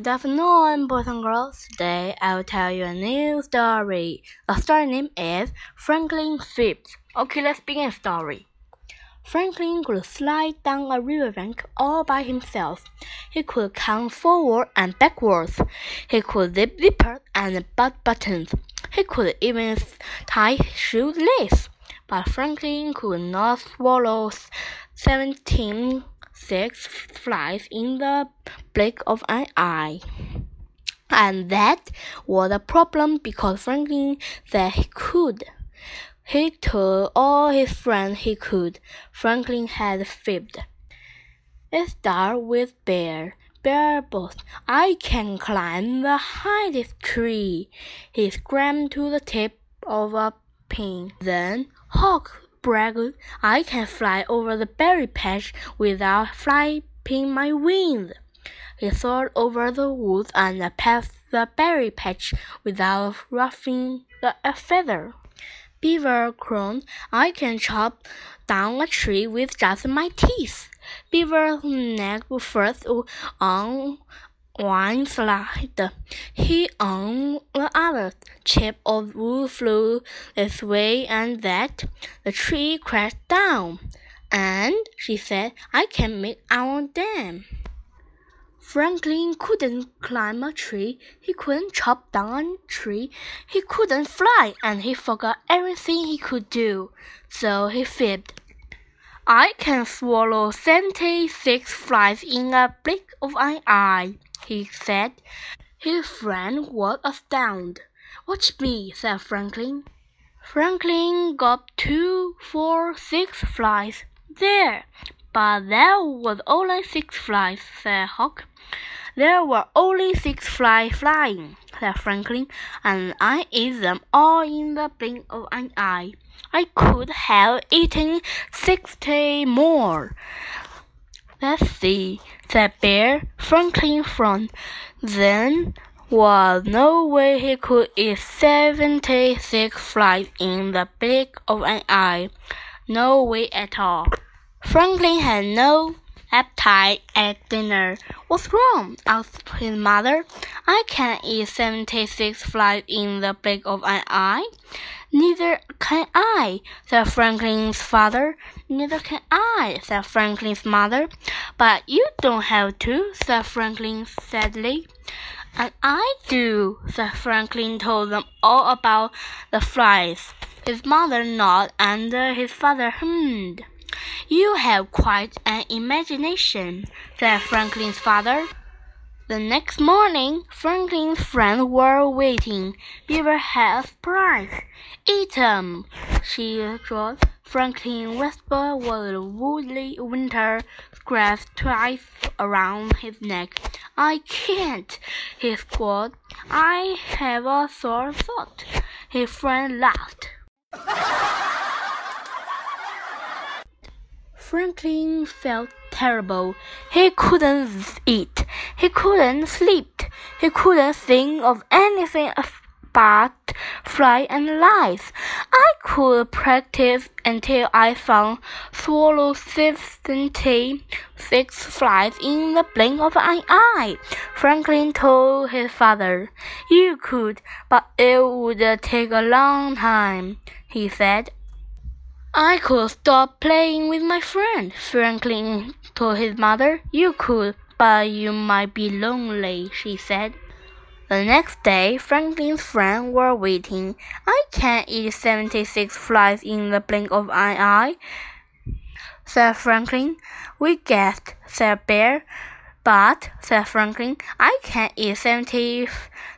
Good afternoon, boys and girls. Today I will tell you a new story. The story name is Franklin Fibs. Okay, let's begin the story. Franklin could slide down a riverbank all by himself. He could count forward and backwards. He could zip zippers and butt buttons. He could even tie shoelaces. But Franklin could not swallow seventeen six flies in the blink of an eye. And that was a problem because Franklin said he could. He told all his friends he could. Franklin had fibbed. It started with Bear. Bear boasted, I can climb the highest tree. He scrambled to the tip of a pin. Then Hawk bragged, I can fly over the berry patch without flapping my wings. He soared over the woods and past the berry patch without ruffling a feather. Beaver crooned, I can chop down a tree with just my teeth. Beaver neck first on one side. He on the other. Chip of wood flew this way and that. The tree crashed down. And she said, I can make our dam. Franklin couldn't climb a tree, he couldn't chop down a tree, he couldn't fly, and he forgot everything he could do. So he fibbed. I can swallow seventy six flies in a blink of an eye, he said. His friend was astounded. Watch me, said Franklin. Franklin got two, four, six flies. There! But there was only six flies, said Hawk. There were only six flies flying, said Franklin, and I ate them all in the blink of an eye. I could have eaten sixty more. Let's see, said Bear. Franklin frowned. Then was no way he could eat seventy six flies in the blink of an eye. No way at all. Franklin had no appetite at dinner. What's wrong? asked his mother. I can't eat seventy six flies in the blink of an eye. Neither can I, said Franklin's father. Neither can I, said Franklin's mother. But you don't have to, said Franklin sadly. And I do, said Franklin told them all about the flies. His mother nodded and his father hummed. You have quite an imagination, said Franklin's father. The next morning, Franklin's friends were waiting. Beaver had a surprise. Eat 'em, she drawled. Franklin whispered while the woolly winter scratched twice around his neck. I can't, he squawked. I have a sore throat. His friend laughed. Franklin felt terrible. He couldn't eat. He couldn't sleep. He couldn't think of anything but fly and lies. I could practice until I found swallow seventy six flies in the blink of an eye. Franklin told his father. You could, but it would take a long time, he said. I could stop playing with my friend, Franklin told his mother. You could, but you might be lonely, she said. The next day, Franklin's friends were waiting. I can't eat seventy six flies in the blink of an eye, said Franklin. We guessed, said Bear. But, said Franklin, I can't eat seventy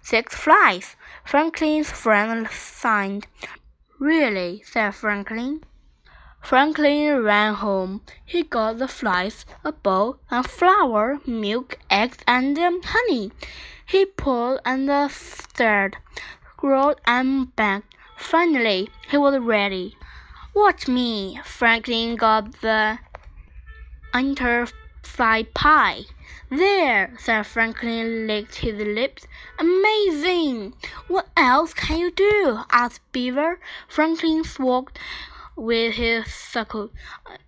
six flies. Franklin's friend sighed. Really, said Franklin. Franklin ran home. He got the flies, a bowl, and flour, milk, eggs, and honey. He pulled and stirred, rolled and baked. Finally, he was ready. Watch me! Franklin got the fly pie. There, said Franklin, licked his lips. Amazing! What else can you do? asked Beaver. Franklin swallowed with his circle.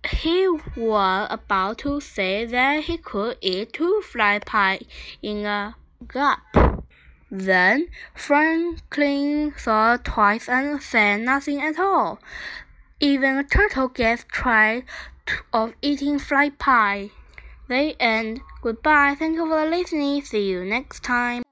He was about to say that he could eat two fly pie in a up. Then Franklin thought twice and said nothing at all. Even a turtle gets tired of eating fly pie. The end. Goodbye. Thank you for listening. See you next time.